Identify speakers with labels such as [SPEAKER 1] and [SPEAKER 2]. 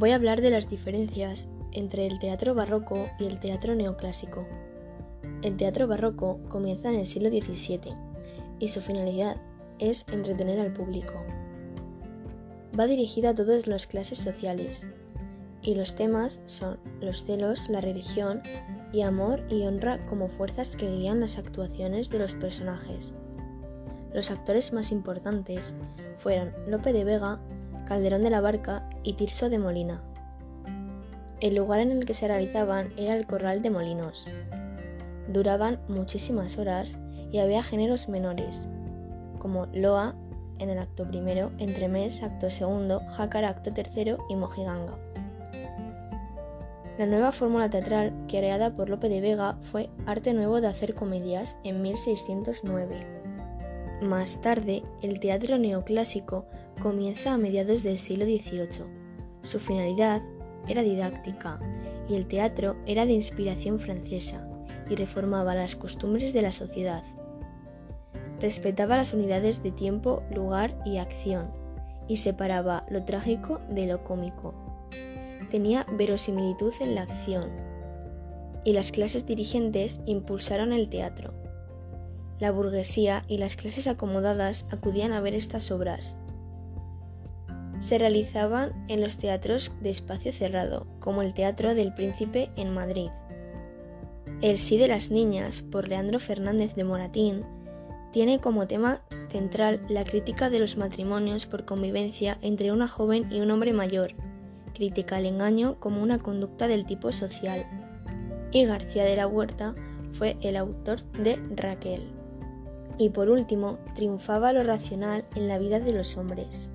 [SPEAKER 1] Voy a hablar de las diferencias entre el teatro barroco y el teatro neoclásico. El teatro barroco comienza en el siglo XVII y su finalidad es entretener al público. Va dirigida a todas las clases sociales y los temas son los celos, la religión y amor y honra como fuerzas que guían las actuaciones de los personajes. Los actores más importantes fueron Lope de Vega, Calderón de la Barca y Tirso de Molina. El lugar en el que se realizaban era el Corral de Molinos. Duraban muchísimas horas y había géneros menores, como Loa en el acto primero, Entremés, acto segundo, Jácara, acto tercero y Mojiganga. La nueva fórmula teatral, creada por Lope de Vega, fue Arte Nuevo de hacer comedias en 1609. Más tarde, el teatro neoclásico comienza a mediados del siglo XVIII. Su finalidad era didáctica y el teatro era de inspiración francesa y reformaba las costumbres de la sociedad. Respetaba las unidades de tiempo, lugar y acción y separaba lo trágico de lo cómico. Tenía verosimilitud en la acción y las clases dirigentes impulsaron el teatro. La burguesía y las clases acomodadas acudían a ver estas obras se realizaban en los teatros de espacio cerrado, como el Teatro del Príncipe en Madrid. El Sí de las Niñas, por Leandro Fernández de Moratín, tiene como tema central la crítica de los matrimonios por convivencia entre una joven y un hombre mayor, critica el engaño como una conducta del tipo social. Y García de la Huerta fue el autor de Raquel. Y por último, triunfaba lo racional en la vida de los hombres.